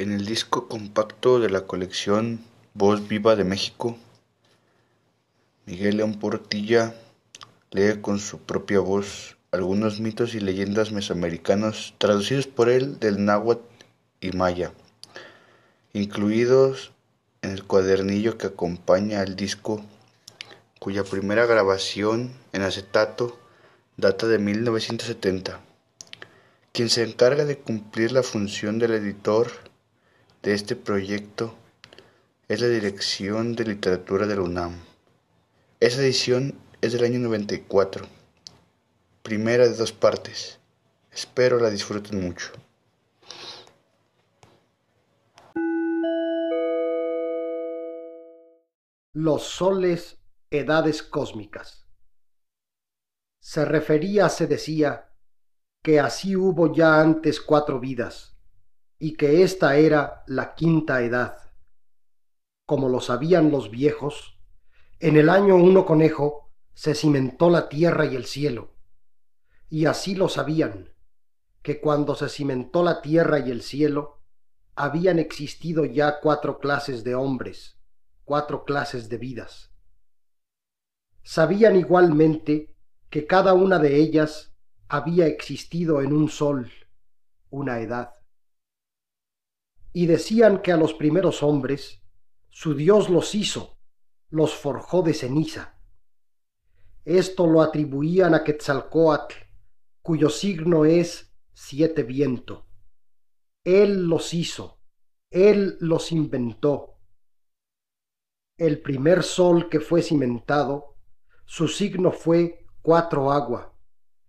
En el disco compacto de la colección Voz Viva de México, Miguel León Portilla lee con su propia voz algunos mitos y leyendas mesoamericanos traducidos por él del náhuatl y maya, incluidos en el cuadernillo que acompaña al disco, cuya primera grabación en acetato data de 1970. Quien se encarga de cumplir la función del editor de este proyecto es la Dirección de Literatura de la UNAM. Esa edición es del año 94, primera de dos partes. Espero la disfruten mucho. Los soles, edades cósmicas. Se refería, se decía, que así hubo ya antes cuatro vidas, y que esta era la quinta edad. Como lo sabían los viejos, en el año uno conejo se cimentó la tierra y el cielo, y así lo sabían, que cuando se cimentó la tierra y el cielo, habían existido ya cuatro clases de hombres, cuatro clases de vidas. Sabían igualmente que cada una de ellas había existido en un sol, una edad. Y decían que a los primeros hombres su Dios los hizo, los forjó de ceniza. Esto lo atribuían a Quetzalcoatl, cuyo signo es siete viento. Él los hizo, él los inventó. El primer sol que fue cimentado, su signo fue cuatro agua.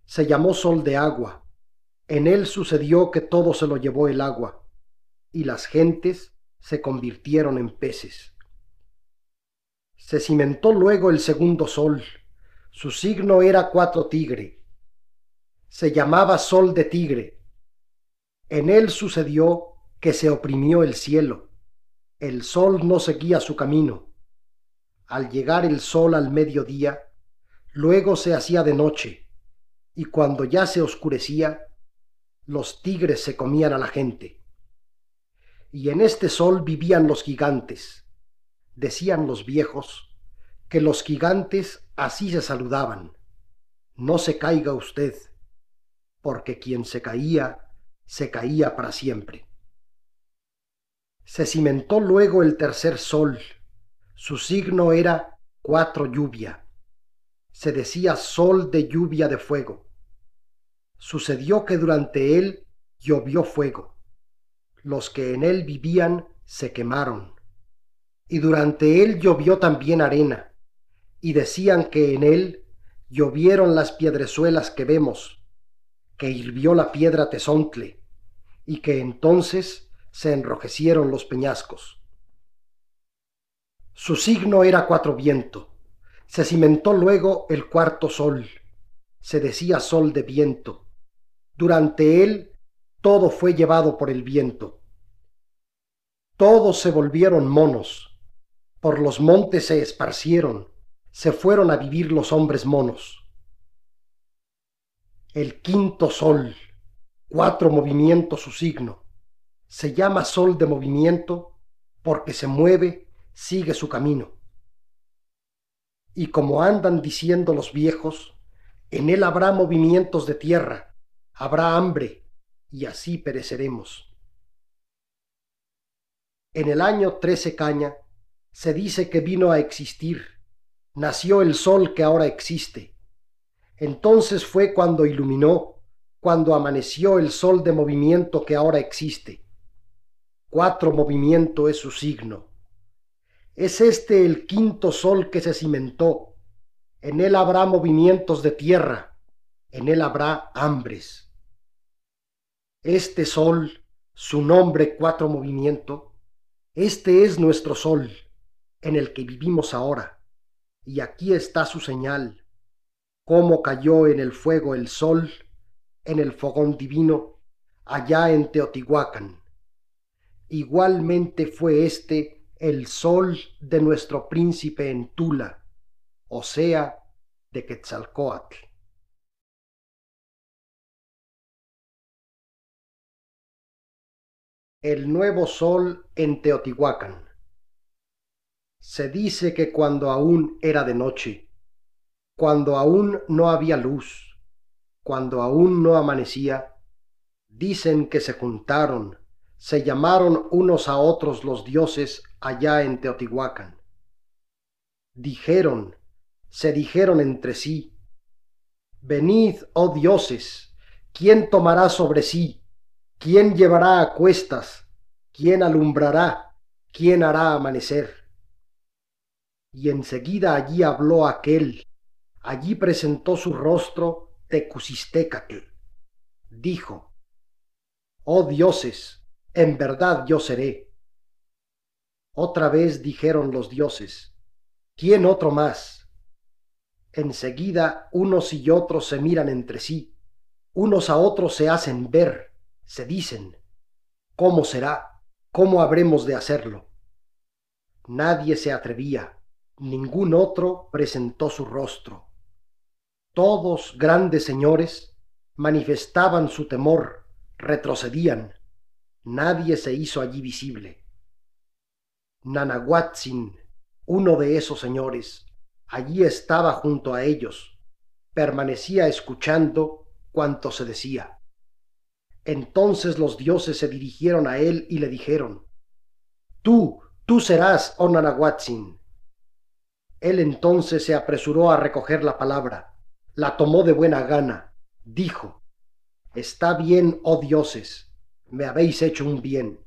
Se llamó sol de agua. En él sucedió que todo se lo llevó el agua, y las gentes se convirtieron en peces. Se cimentó luego el segundo sol. Su signo era cuatro tigre. Se llamaba sol de tigre. En él sucedió que se oprimió el cielo. El sol no seguía su camino. Al llegar el sol al mediodía, luego se hacía de noche, y cuando ya se oscurecía, los tigres se comían a la gente. Y en este sol vivían los gigantes. Decían los viejos que los gigantes así se saludaban. No se caiga usted, porque quien se caía, se caía para siempre. Se cimentó luego el tercer sol. Su signo era cuatro lluvia. Se decía sol de lluvia de fuego. Sucedió que durante él llovió fuego. Los que en él vivían se quemaron. Y durante él llovió también arena. Y decían que en él llovieron las piedrezuelas que vemos, que hirvió la piedra tesontle, y que entonces se enrojecieron los peñascos. Su signo era cuatro viento. Se cimentó luego el cuarto sol. Se decía sol de viento. Durante él todo fue llevado por el viento. Todos se volvieron monos. Por los montes se esparcieron. Se fueron a vivir los hombres monos. El quinto sol. Cuatro movimientos su signo. Se llama sol de movimiento porque se mueve, sigue su camino. Y como andan diciendo los viejos, en él habrá movimientos de tierra, habrá hambre, y así pereceremos. En el año trece caña se dice que vino a existir, nació el sol que ahora existe. Entonces fue cuando iluminó, cuando amaneció el sol de movimiento que ahora existe. Cuatro movimiento es su signo. Es este el quinto sol que se cimentó. En él habrá movimientos de tierra, en él habrá hambres. Este sol, su nombre cuatro movimiento, este es nuestro sol, en el que vivimos ahora, y aquí está su señal, cómo cayó en el fuego el sol, en el fogón divino, allá en Teotihuacán. Igualmente fue este el sol de nuestro príncipe en Tula, o sea, de Quetzalcoatl. El nuevo sol en Teotihuacán. Se dice que cuando aún era de noche, cuando aún no había luz, cuando aún no amanecía, dicen que se juntaron, se llamaron unos a otros los dioses allá en Teotihuacán. Dijeron, se dijeron entre sí, Venid, oh dioses, ¿quién tomará sobre sí ¿Quién llevará a cuestas? ¿Quién alumbrará? ¿Quién hará amanecer? Y enseguida allí habló aquel, allí presentó su rostro Tecusistécatl. Dijo, Oh dioses, en verdad yo seré. Otra vez dijeron los dioses, ¿quién otro más? Enseguida unos y otros se miran entre sí, unos a otros se hacen ver se dicen, ¿cómo será? ¿Cómo habremos de hacerlo? Nadie se atrevía, ningún otro presentó su rostro. Todos, grandes señores, manifestaban su temor, retrocedían. Nadie se hizo allí visible. Nanahuatzin, uno de esos señores, allí estaba junto a ellos, permanecía escuchando cuanto se decía. Entonces los dioses se dirigieron a él y le dijeron, Tú, tú serás, oh Nanahuatzin. Él entonces se apresuró a recoger la palabra, la tomó de buena gana, dijo, Está bien, oh dioses, me habéis hecho un bien.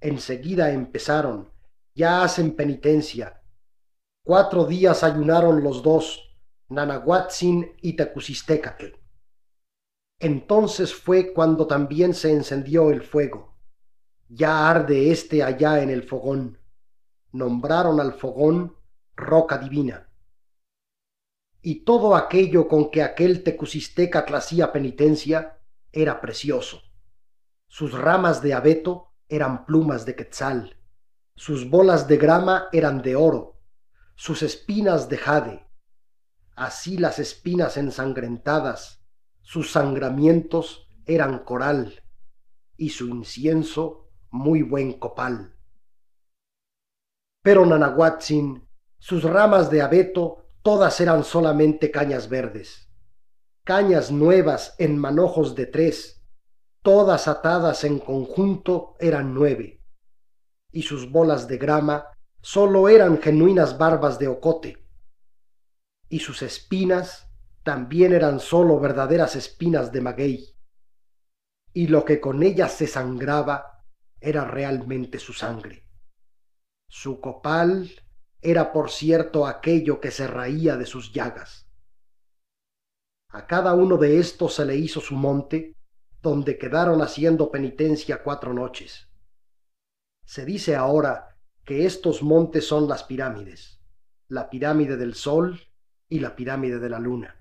Enseguida empezaron, ya hacen penitencia. Cuatro días ayunaron los dos, Nanahuatzin y Tecusistecatl. Entonces fue cuando también se encendió el fuego. Ya arde éste allá en el fogón. Nombraron al fogón roca divina. Y todo aquello con que aquel tecusisteca hacía penitencia era precioso. Sus ramas de abeto eran plumas de quetzal, sus bolas de grama eran de oro, sus espinas de jade. Así las espinas ensangrentadas sus sangramientos eran coral y su incienso muy buen copal. Pero Nanahuatzin, sus ramas de abeto, todas eran solamente cañas verdes, cañas nuevas en manojos de tres, todas atadas en conjunto eran nueve, y sus bolas de grama sólo eran genuinas barbas de ocote, y sus espinas también eran sólo verdaderas espinas de maguey, y lo que con ellas se sangraba era realmente su sangre. Su copal era por cierto aquello que se raía de sus llagas. A cada uno de estos se le hizo su monte, donde quedaron haciendo penitencia cuatro noches. Se dice ahora que estos montes son las pirámides, la pirámide del Sol y la pirámide de la Luna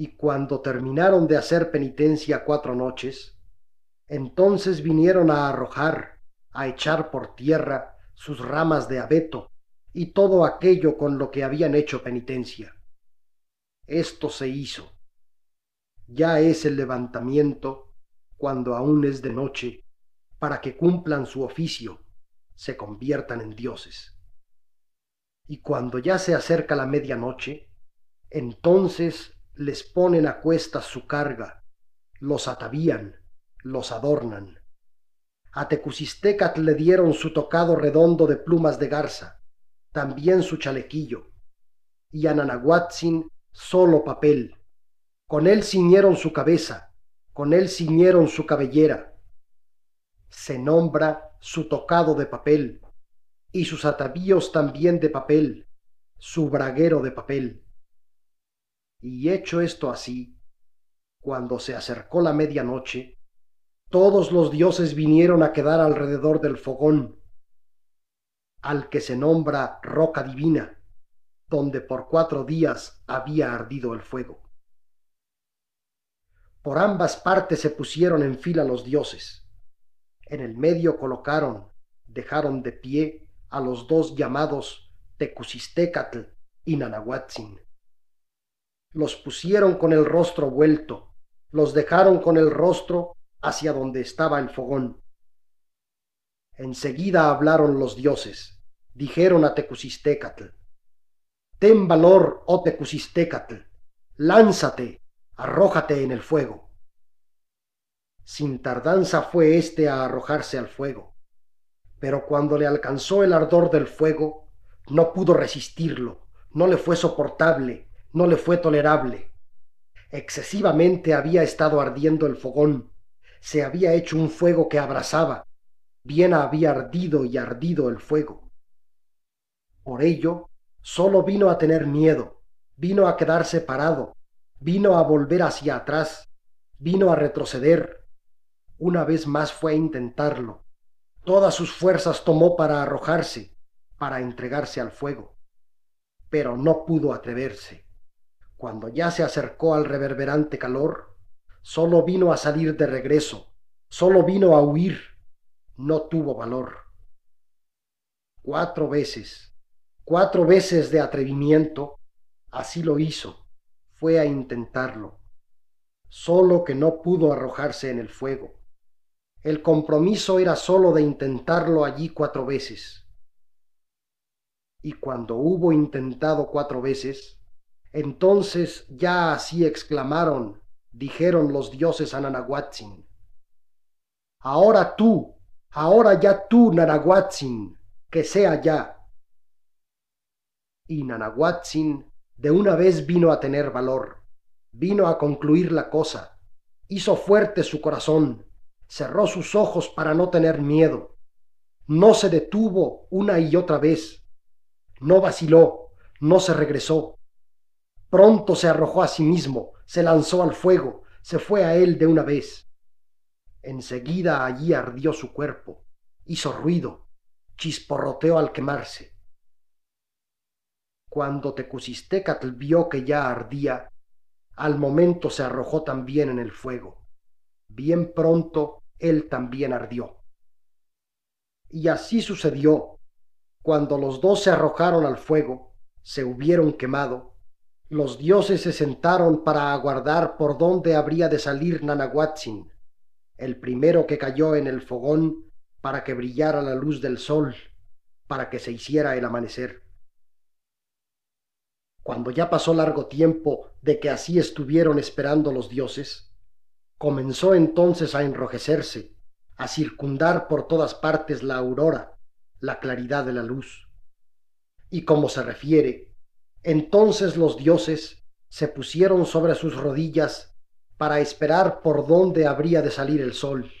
y cuando terminaron de hacer penitencia cuatro noches, entonces vinieron a arrojar, a echar por tierra sus ramas de abeto y todo aquello con lo que habían hecho penitencia. Esto se hizo. Ya es el levantamiento, cuando aún es de noche, para que cumplan su oficio, se conviertan en dioses. Y cuando ya se acerca la medianoche, entonces les ponen a cuestas su carga, los atavían, los adornan. A Tecusistecatl le dieron su tocado redondo de plumas de garza, también su chalequillo, y a Nanahuatzin solo papel. Con él ciñeron su cabeza, con él ciñeron su cabellera. Se nombra su tocado de papel, y sus atavíos también de papel, su braguero de papel. Y hecho esto así, cuando se acercó la medianoche, todos los dioses vinieron a quedar alrededor del fogón, al que se nombra roca divina, donde por cuatro días había ardido el fuego. Por ambas partes se pusieron en fila los dioses. En el medio colocaron, dejaron de pie a los dos llamados Tecusistecatl y Nanahuatzin los pusieron con el rostro vuelto, los dejaron con el rostro hacia donde estaba el fogón. Enseguida hablaron los dioses, dijeron a Tecusistecatl, Ten valor, oh Tecusistecatl, lánzate, arrójate en el fuego. Sin tardanza fue éste a arrojarse al fuego, pero cuando le alcanzó el ardor del fuego, no pudo resistirlo, no le fue soportable, no le fue tolerable. Excesivamente había estado ardiendo el fogón, se había hecho un fuego que abrasaba, bien había ardido y ardido el fuego. Por ello, sólo vino a tener miedo, vino a quedarse parado, vino a volver hacia atrás, vino a retroceder. Una vez más fue a intentarlo. Todas sus fuerzas tomó para arrojarse, para entregarse al fuego. Pero no pudo atreverse. Cuando ya se acercó al reverberante calor, sólo vino a salir de regreso, sólo vino a huir, no tuvo valor. Cuatro veces, cuatro veces de atrevimiento, así lo hizo, fue a intentarlo, solo que no pudo arrojarse en el fuego. El compromiso era solo de intentarlo allí cuatro veces. Y cuando hubo intentado cuatro veces, entonces ya así exclamaron, dijeron los dioses a Nanahuatzin. Ahora tú, ahora ya tú, Nanahuatzin, que sea ya. Y Nanahuatzin de una vez vino a tener valor, vino a concluir la cosa, hizo fuerte su corazón, cerró sus ojos para no tener miedo, no se detuvo una y otra vez, no vaciló, no se regresó. Pronto se arrojó a sí mismo, se lanzó al fuego, se fue a él de una vez. Enseguida allí ardió su cuerpo, hizo ruido, chisporroteó al quemarse. Cuando Tecusistecatl vio que ya ardía, al momento se arrojó también en el fuego. Bien pronto él también ardió. Y así sucedió. Cuando los dos se arrojaron al fuego, se hubieron quemado, los dioses se sentaron para aguardar por dónde habría de salir Nanahuatzin, el primero que cayó en el fogón para que brillara la luz del sol, para que se hiciera el amanecer. Cuando ya pasó largo tiempo de que así estuvieron esperando los dioses, comenzó entonces a enrojecerse, a circundar por todas partes la aurora, la claridad de la luz. Y como se refiere, entonces los dioses se pusieron sobre sus rodillas para esperar por dónde habría de salir el sol.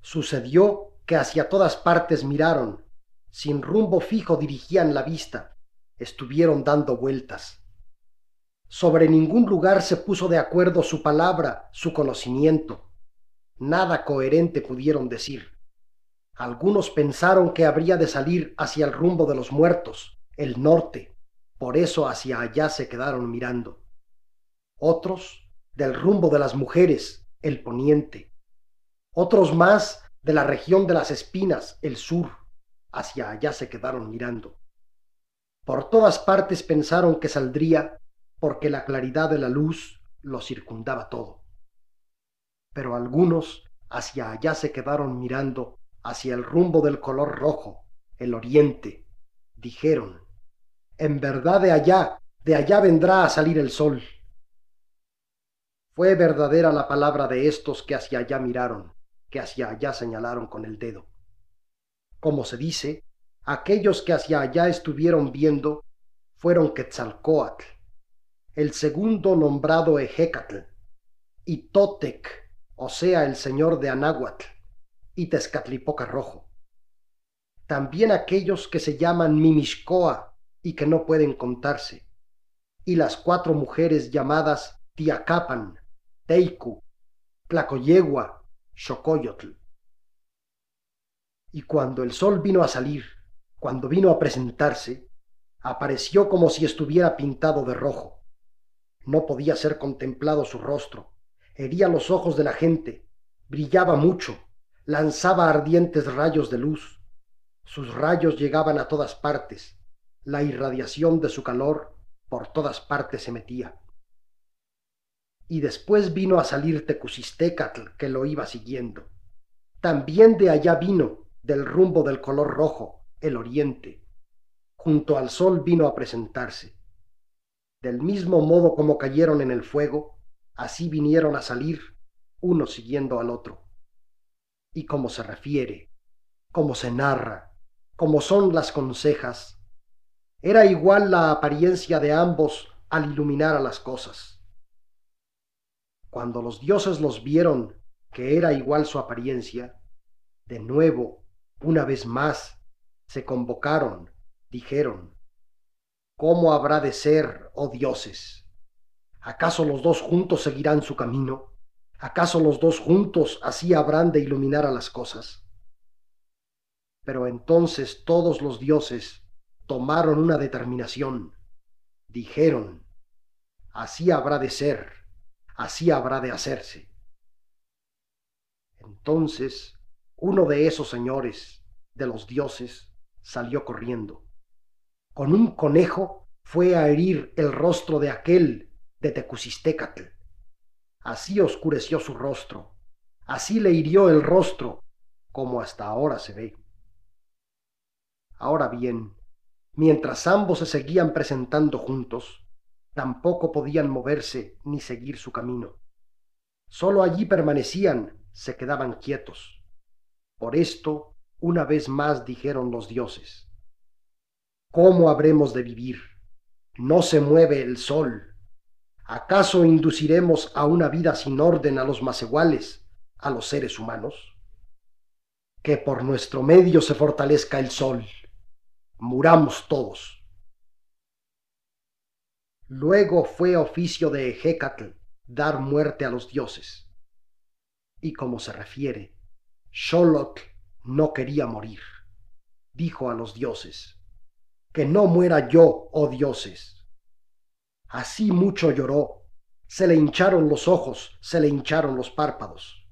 Sucedió que hacia todas partes miraron, sin rumbo fijo dirigían la vista, estuvieron dando vueltas. Sobre ningún lugar se puso de acuerdo su palabra, su conocimiento. Nada coherente pudieron decir. Algunos pensaron que habría de salir hacia el rumbo de los muertos, el norte, por eso hacia allá se quedaron mirando. Otros del rumbo de las mujeres, el poniente. Otros más de la región de las espinas, el sur, hacia allá se quedaron mirando. Por todas partes pensaron que saldría porque la claridad de la luz lo circundaba todo. Pero algunos hacia allá se quedaron mirando hacia el rumbo del color rojo, el oriente. Dijeron, en verdad de allá, de allá vendrá a salir el sol. Fue verdadera la palabra de estos que hacia allá miraron, que hacia allá señalaron con el dedo. Como se dice, Aquellos que hacia allá estuvieron viendo fueron Quetzalcoatl, el segundo nombrado Ejecatl, y Totec, o sea, el señor de Anáhuatl, y Tezcatlipoca Rojo. También aquellos que se llaman Mimishcoa y que no pueden contarse, y las cuatro mujeres llamadas Tiacapan, Teicu, Tlacoyegua, Xocoyotl. Y cuando el sol vino a salir, cuando vino a presentarse, apareció como si estuviera pintado de rojo. No podía ser contemplado su rostro, hería los ojos de la gente, brillaba mucho, lanzaba ardientes rayos de luz. Sus rayos llegaban a todas partes, la irradiación de su calor por todas partes se metía. y después vino a salir Tecusistecatl que lo iba siguiendo. También de allá vino, del rumbo del color rojo, el oriente. Junto al sol vino a presentarse. Del mismo modo como cayeron en el fuego, así vinieron a salir, uno siguiendo al otro. Y como se refiere, como se narra, como son las consejas, era igual la apariencia de ambos al iluminar a las cosas. Cuando los dioses los vieron que era igual su apariencia, de nuevo, una vez más, se convocaron, dijeron, ¿Cómo habrá de ser, oh dioses? ¿Acaso los dos juntos seguirán su camino? ¿Acaso los dos juntos así habrán de iluminar a las cosas? Pero entonces todos los dioses tomaron una determinación. Dijeron, así habrá de ser, así habrá de hacerse. Entonces uno de esos señores, de los dioses, salió corriendo. Con un conejo fue a herir el rostro de aquel de Tecusistecatl. Así oscureció su rostro, así le hirió el rostro, como hasta ahora se ve. Ahora bien, mientras ambos se seguían presentando juntos, tampoco podían moverse ni seguir su camino. Sólo allí permanecían, se quedaban quietos. Por esto, una vez más dijeron los dioses, ¿cómo habremos de vivir? No se mueve el sol. ¿Acaso induciremos a una vida sin orden a los más iguales, a los seres humanos? Que por nuestro medio se fortalezca el sol. Muramos todos. Luego fue oficio de Ejecatl dar muerte a los dioses. Y como se refiere, Sholot no quería morir. Dijo a los dioses, que no muera yo, oh dioses. Así mucho lloró, se le hincharon los ojos, se le hincharon los párpados.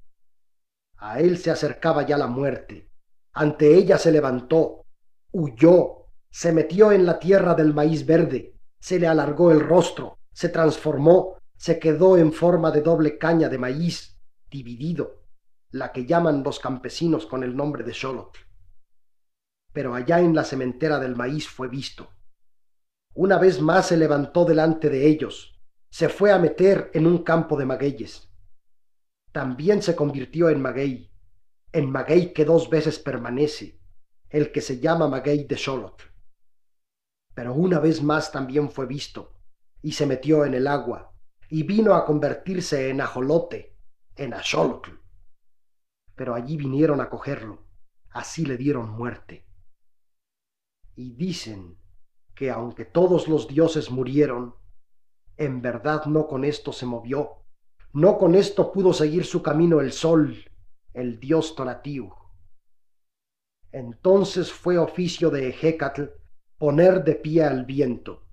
A él se acercaba ya la muerte. Ante ella se levantó, huyó, se metió en la tierra del maíz verde, se le alargó el rostro, se transformó, se quedó en forma de doble caña de maíz, dividido, la que llaman los campesinos con el nombre de Xolotl. Pero allá en la cementera del maíz fue visto. Una vez más se levantó delante de ellos, se fue a meter en un campo de magueyes. También se convirtió en maguey, en maguey que dos veces permanece, el que se llama maguey de Xolotl. Pero una vez más también fue visto, y se metió en el agua, y vino a convertirse en ajolote, en axolotl pero allí vinieron a cogerlo, así le dieron muerte. Y dicen que aunque todos los dioses murieron, en verdad no con esto se movió, no con esto pudo seguir su camino el sol, el dios Tonatiuh. Entonces fue oficio de Ejecatl poner de pie al viento,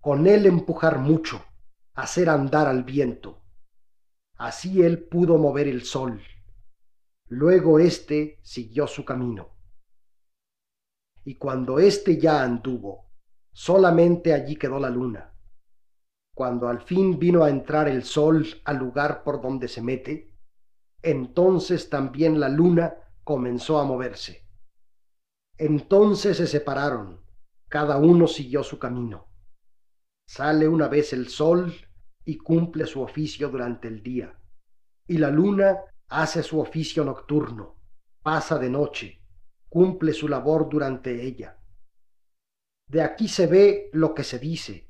con él empujar mucho, hacer andar al viento. Así él pudo mover el sol Luego éste siguió su camino. Y cuando éste ya anduvo, solamente allí quedó la luna. Cuando al fin vino a entrar el sol al lugar por donde se mete, entonces también la luna comenzó a moverse. Entonces se separaron, cada uno siguió su camino. Sale una vez el sol y cumple su oficio durante el día, y la luna hace su oficio nocturno, pasa de noche, cumple su labor durante ella. De aquí se ve lo que se dice,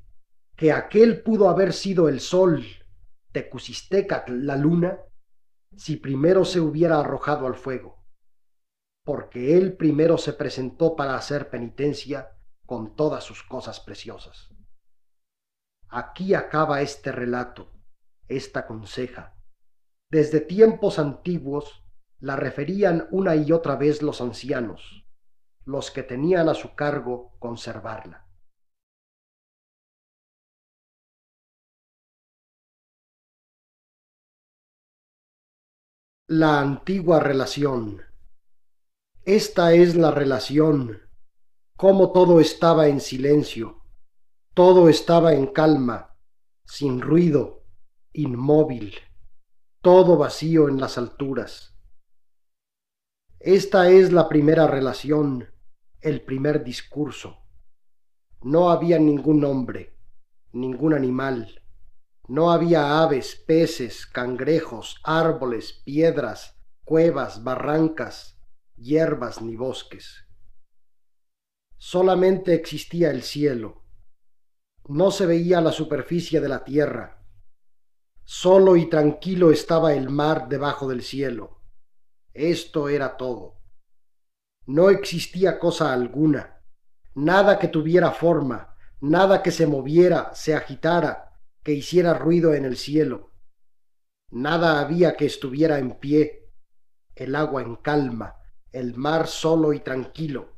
que aquel pudo haber sido el sol, Tecusistecatl la luna, si primero se hubiera arrojado al fuego, porque él primero se presentó para hacer penitencia con todas sus cosas preciosas. Aquí acaba este relato, esta conseja, desde tiempos antiguos la referían una y otra vez los ancianos, los que tenían a su cargo conservarla. La antigua relación. Esta es la relación, como todo estaba en silencio, todo estaba en calma, sin ruido, inmóvil, todo vacío en las alturas. Esta es la primera relación, el primer discurso. No había ningún hombre, ningún animal, no había aves, peces, cangrejos, árboles, piedras, cuevas, barrancas, hierbas ni bosques. Solamente existía el cielo. No se veía la superficie de la tierra. Solo y tranquilo estaba el mar debajo del cielo. Esto era todo. No existía cosa alguna, nada que tuviera forma, nada que se moviera, se agitara, que hiciera ruido en el cielo. Nada había que estuviera en pie, el agua en calma, el mar solo y tranquilo.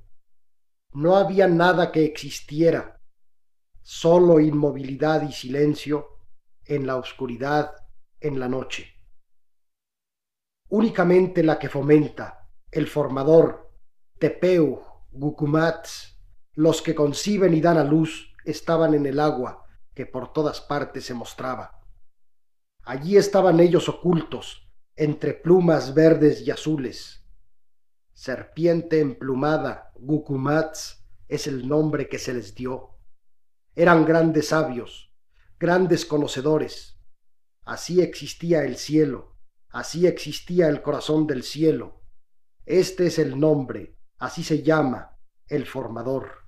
No había nada que existiera, solo inmovilidad y silencio en la oscuridad, en la noche. Únicamente la que fomenta, el formador, Tepeu, Gukumats, los que conciben y dan a luz, estaban en el agua, que por todas partes se mostraba. Allí estaban ellos ocultos, entre plumas verdes y azules. Serpiente emplumada, Gukumats, es el nombre que se les dio. Eran grandes sabios, grandes conocedores. Así existía el cielo, así existía el corazón del cielo. Este es el nombre, así se llama, el formador.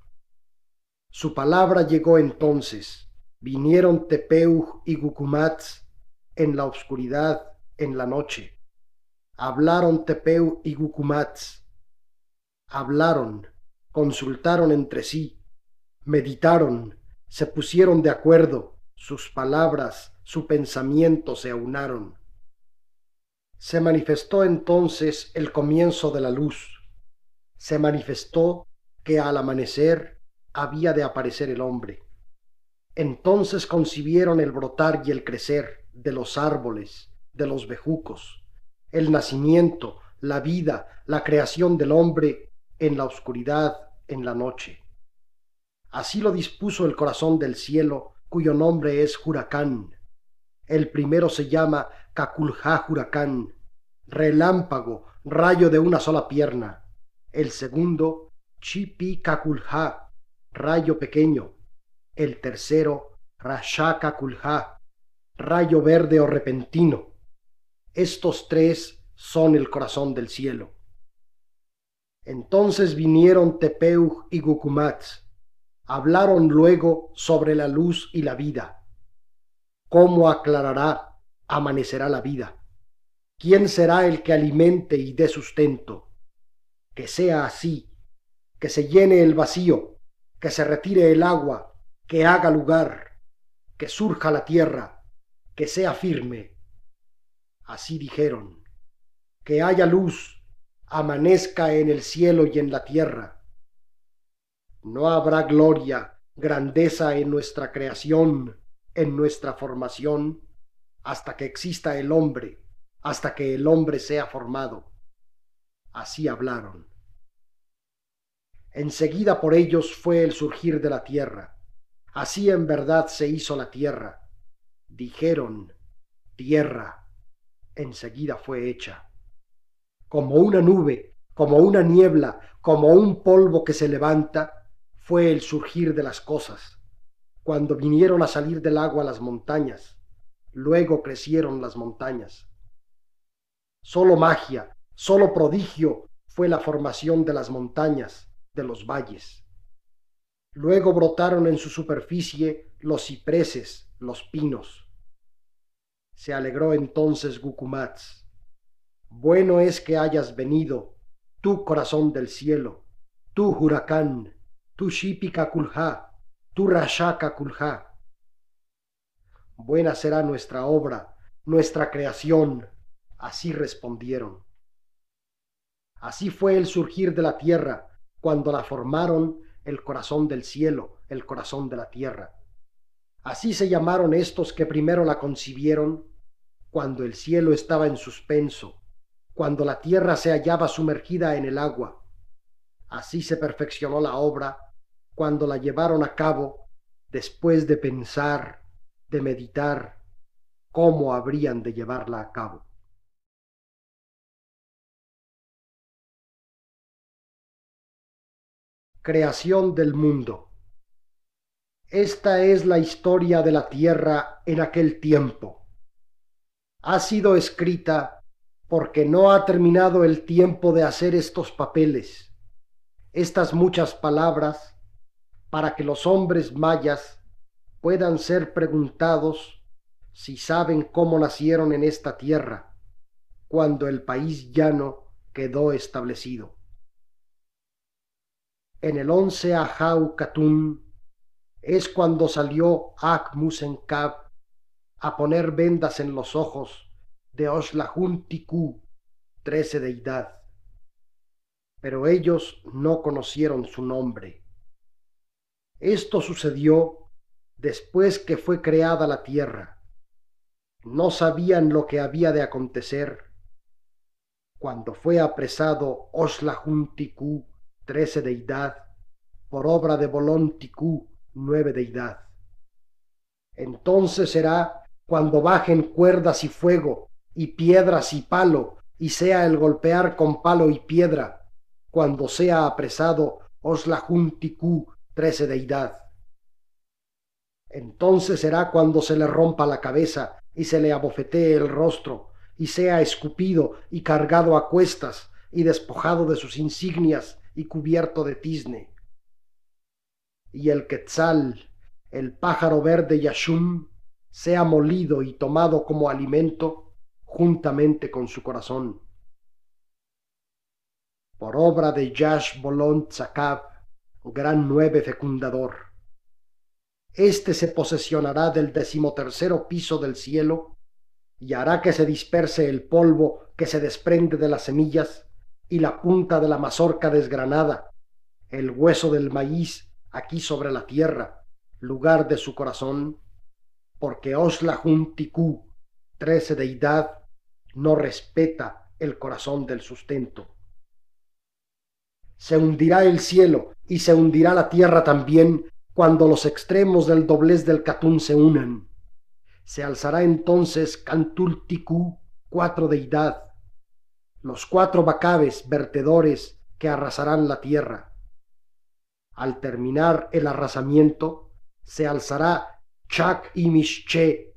Su palabra llegó entonces, Vinieron Tepeuj y Gukumats en la oscuridad, en la noche. Hablaron Tepeu y Gukumats. Hablaron, consultaron entre sí, meditaron, se pusieron de acuerdo, sus palabras, su pensamiento se aunaron. Se manifestó entonces el comienzo de la luz. Se manifestó que al amanecer había de aparecer el hombre. Entonces concibieron el brotar y el crecer de los árboles, de los bejucos, el nacimiento, la vida, la creación del hombre en la oscuridad, en la noche. Así lo dispuso el corazón del cielo, cuyo nombre es Huracán. El primero se llama Caculja Huracán, relámpago, rayo de una sola pierna. El segundo, Chipi Caculja, rayo pequeño, el tercero Rashaka Kulha, rayo verde o repentino. Estos tres son el corazón del cielo. Entonces vinieron Tepeuj y Gukumats, hablaron luego sobre la luz y la vida. ¿Cómo aclarará, amanecerá la vida? ¿Quién será el que alimente y dé sustento? Que sea así, que se llene el vacío, que se retire el agua, que haga lugar, que surja la tierra, que sea firme. Así dijeron, que haya luz, amanezca en el cielo y en la tierra. No habrá gloria, grandeza en nuestra creación, en nuestra formación, hasta que exista el hombre, hasta que el hombre sea formado. Así hablaron. Enseguida por ellos fue el surgir de la tierra Así en verdad se hizo la tierra. Dijeron, tierra. Enseguida fue hecha. Como una nube, como una niebla, como un polvo que se levanta, fue el surgir de las cosas. Cuando vinieron a salir del agua las montañas, luego crecieron las montañas. Solo magia, solo prodigio fue la formación de las montañas, de los valles. Luego brotaron en su superficie los cipreses, los pinos. Se alegró entonces Gukumats. Bueno es que hayas venido, tú corazón del cielo, tú huracán, tú Shipika Kulha, tú Rashaka Kulha. Buena será nuestra obra, nuestra creación. Así respondieron. Así fue el surgir de la tierra, cuando la formaron el corazón del cielo, el corazón de la tierra. Así se llamaron estos que primero la concibieron cuando el cielo estaba en suspenso, cuando la tierra se hallaba sumergida en el agua. Así se perfeccionó la obra cuando la llevaron a cabo después de pensar, de meditar, cómo habrían de llevarla a cabo. Creación del mundo. Esta es la historia de la tierra en aquel tiempo. Ha sido escrita porque no ha terminado el tiempo de hacer estos papeles, estas muchas palabras, para que los hombres mayas puedan ser preguntados si saben cómo nacieron en esta tierra, cuando el país llano quedó establecido. En el once Ajau Katun es cuando salió Akmusenkab a poner vendas en los ojos de Oslahun Tiku, trece deidad. Pero ellos no conocieron su nombre. Esto sucedió después que fue creada la tierra. No sabían lo que había de acontecer cuando fue apresado Oslahun Tiku, trece deidad, por obra de Bolón Tiku, nueve deidad. Entonces será cuando bajen cuerdas y fuego, y piedras y palo, y sea el golpear con palo y piedra, cuando sea apresado Oslahuntiku, trece deidad. Entonces será cuando se le rompa la cabeza y se le abofetee el rostro, y sea escupido y cargado a cuestas, y despojado de sus insignias y cubierto de tizne. Y el quetzal, el pájaro verde Yashum, sea molido y tomado como alimento juntamente con su corazón. Por obra de Yash Bolon Tzakab, gran nueve fecundador. Este se posesionará del decimotercero piso del cielo y hará que se disperse el polvo que se desprende de las semillas y la punta de la mazorca desgranada, el hueso del maíz aquí sobre la tierra, lugar de su corazón, porque Oslahun Tiku, trece deidad, no respeta el corazón del sustento. Se hundirá el cielo y se hundirá la tierra también cuando los extremos del doblez del Catún se unan. Se alzará entonces Cantul Tiku, cuatro deidad, los cuatro bacabes vertedores que arrasarán la tierra. Al terminar el arrasamiento, se alzará Chak y Mishche,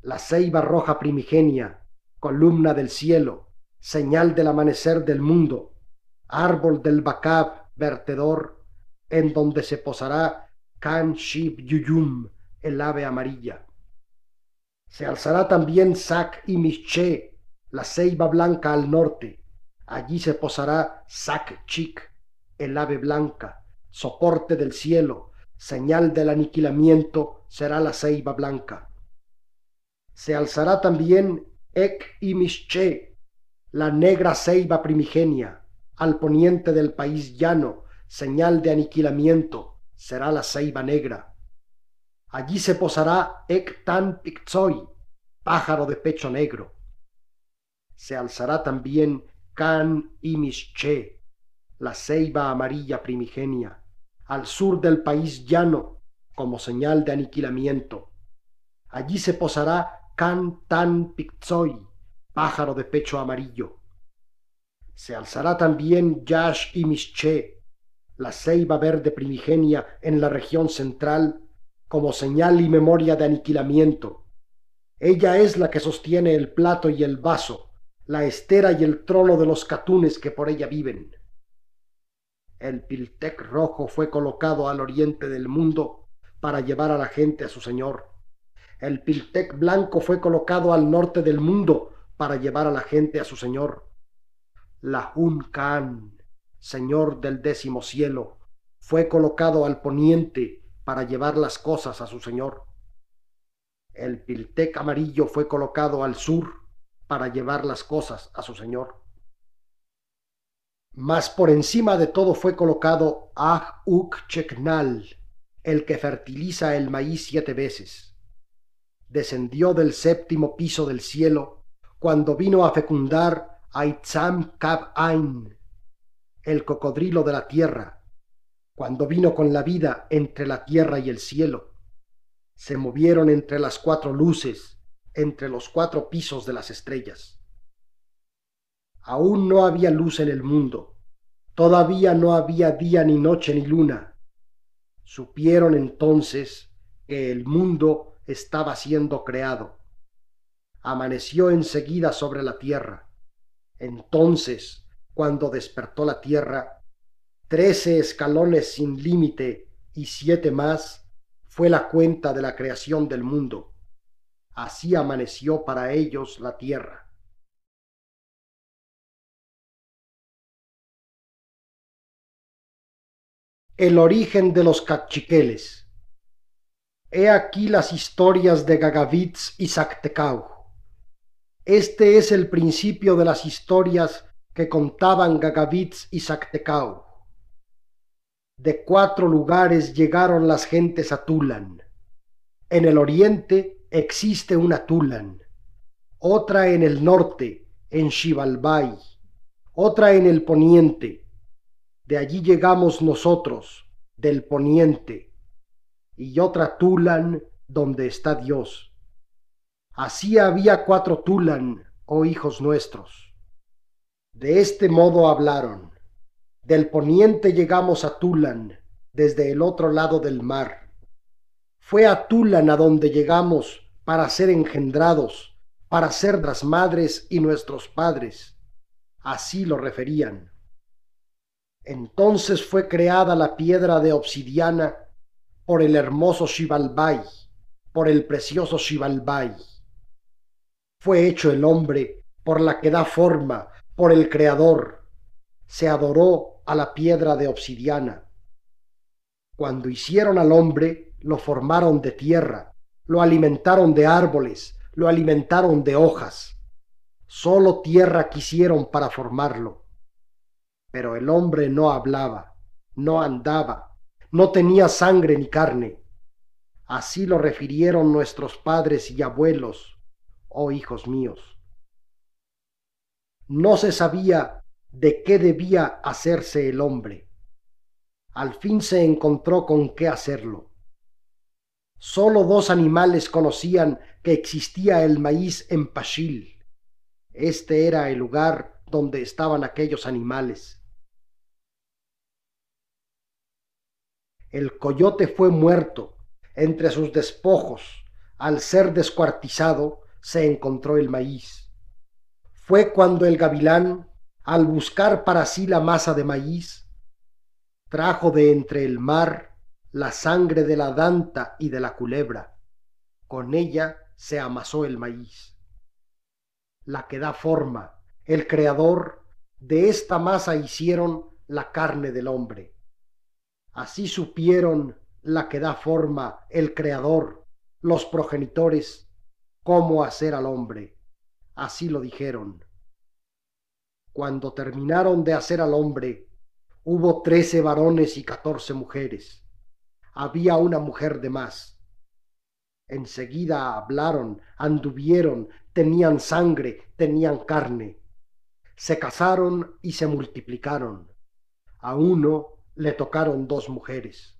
la ceiba roja primigenia, columna del cielo, señal del amanecer del mundo, árbol del Bakab, vertedor, en donde se posará Kan Shib Yuyum, el ave amarilla. Se alzará también Sak y Mishche, la ceiba blanca al norte. Allí se posará Sak Chik, el ave blanca, soporte del cielo, señal del aniquilamiento será la ceiba blanca. Se alzará también Ek y la negra ceiba primigenia, al poniente del país llano, señal de aniquilamiento, será la ceiba negra. Allí se posará Ek Tan Pictzoy, pájaro de pecho negro. Se alzará también Can y Mische, la ceiba amarilla primigenia al sur del país llano, como señal de aniquilamiento. Allí se posará Can Tan Pictzoy, pájaro de pecho amarillo. Se alzará también Yash y Mische, la ceiba verde primigenia en la región central, como señal y memoria de aniquilamiento. Ella es la que sostiene el plato y el vaso, la estera y el trono de los catunes que por ella viven. El Piltec rojo fue colocado al oriente del mundo para llevar a la gente a su Señor. El Piltec blanco fue colocado al norte del mundo para llevar a la gente a su Señor. La Hun Señor del décimo cielo, fue colocado al poniente para llevar las cosas a su Señor. El Piltec amarillo fue colocado al sur para llevar las cosas a su Señor. Mas por encima de todo fue colocado Ah Uk Cheknal, el que fertiliza el maíz siete veces. Descendió del séptimo piso del cielo cuando vino a fecundar a Itzam Kab Ain, el cocodrilo de la tierra, cuando vino con la vida entre la tierra y el cielo. Se movieron entre las cuatro luces, entre los cuatro pisos de las estrellas. Aún no había luz en el mundo, todavía no había día ni noche ni luna. Supieron entonces que el mundo estaba siendo creado. Amaneció enseguida sobre la tierra. Entonces, cuando despertó la tierra, trece escalones sin límite y siete más fue la cuenta de la creación del mundo. Así amaneció para ellos la tierra. El origen de los cachiqueles. He aquí las historias de Gagavitz y Zactecau. Este es el principio de las historias que contaban Gagavitz y Zactecau. De cuatro lugares llegaron las gentes a Tulan. En el oriente existe una Tulan, otra en el norte, en Xibalbay, otra en el poniente, de allí llegamos nosotros, del poniente, y otra Tulan donde está Dios. Así había cuatro Tulan, oh hijos nuestros. De este modo hablaron. Del poniente llegamos a Tulan, desde el otro lado del mar. Fue a Tulan a donde llegamos para ser engendrados, para ser las madres y nuestros padres. Así lo referían. Entonces fue creada la piedra de obsidiana por el hermoso Shivalbai, por el precioso Shivalbai. Fue hecho el hombre por la que da forma, por el Creador. Se adoró a la piedra de obsidiana. Cuando hicieron al hombre, lo formaron de tierra, lo alimentaron de árboles, lo alimentaron de hojas. Solo tierra quisieron para formarlo pero el hombre no hablaba, no andaba, no tenía sangre ni carne. Así lo refirieron nuestros padres y abuelos, oh hijos míos. No se sabía de qué debía hacerse el hombre. Al fin se encontró con qué hacerlo. Solo dos animales conocían que existía el maíz en Pashil. Este era el lugar donde estaban aquellos animales. El coyote fue muerto. Entre sus despojos, al ser descuartizado, se encontró el maíz. Fue cuando el gavilán, al buscar para sí la masa de maíz, trajo de entre el mar la sangre de la danta y de la culebra. Con ella se amasó el maíz. La que da forma, el creador, de esta masa hicieron la carne del hombre Así supieron la que da forma, el Creador, los progenitores, cómo hacer al hombre. Así lo dijeron. Cuando terminaron de hacer al hombre, hubo trece varones y catorce mujeres. Había una mujer de más. Enseguida hablaron, anduvieron, tenían sangre, tenían carne. Se casaron y se multiplicaron. A uno le tocaron dos mujeres.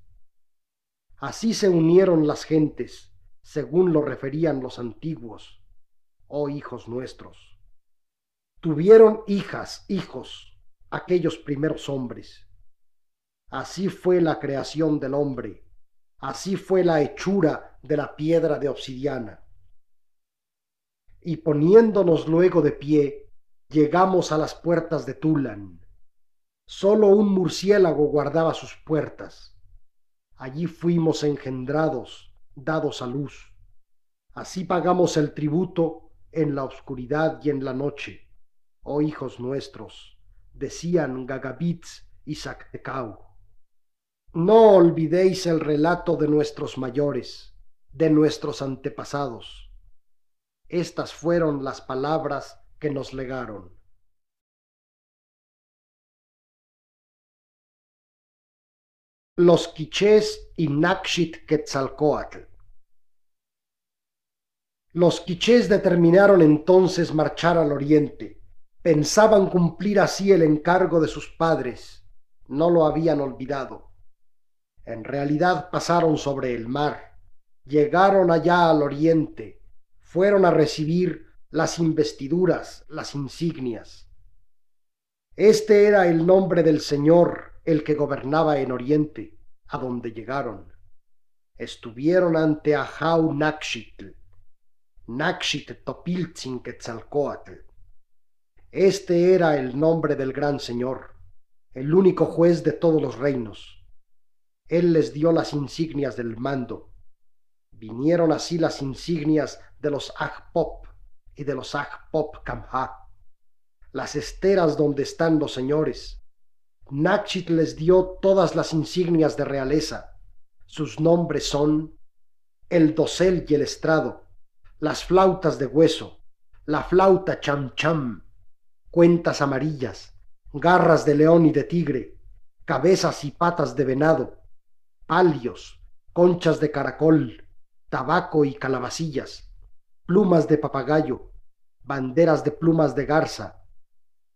Así se unieron las gentes, según lo referían los antiguos, oh hijos nuestros. Tuvieron hijas, hijos, aquellos primeros hombres. Así fue la creación del hombre, así fue la hechura de la piedra de obsidiana. Y poniéndonos luego de pie, llegamos a las puertas de Tulan Solo un murciélago guardaba sus puertas. Allí fuimos engendrados, dados a luz. Así pagamos el tributo en la oscuridad y en la noche. Oh hijos nuestros, decían Gagabitz y Zactecau. No olvidéis el relato de nuestros mayores, de nuestros antepasados. Estas fueron las palabras que nos legaron. Los quichés y Nakshit Quetzalcoatl. Los quichés determinaron entonces marchar al oriente. Pensaban cumplir así el encargo de sus padres. No lo habían olvidado. En realidad pasaron sobre el mar. Llegaron allá al oriente. fueron a recibir las investiduras, las insignias. Este era el nombre del Señor, el que gobernaba en Oriente, a donde llegaron. Estuvieron ante Ahau Nakshitl, Nakshit Topiltzin Quetzalcoatl. Este era el nombre del gran Señor, el único juez de todos los reinos. Él les dio las insignias del mando. Vinieron así las insignias de los Agpop y de los Agpop Kamha, las esteras donde están los señores. Nakshit les dio todas las insignias de realeza. Sus nombres son el dosel y el estrado, las flautas de hueso, la flauta cham cham, cuentas amarillas, garras de león y de tigre, cabezas y patas de venado, palios, conchas de caracol, tabaco y calabacillas, plumas de papagayo, banderas de plumas de garza,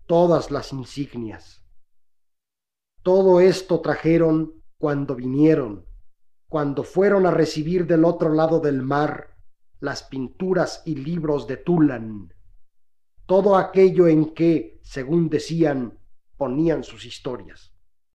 todas las insignias. Todo esto trajeron cuando vinieron, cuando fueron a recibir del otro lado del mar las pinturas y libros de Tulan todo aquello en que, según decían, ponían sus historias.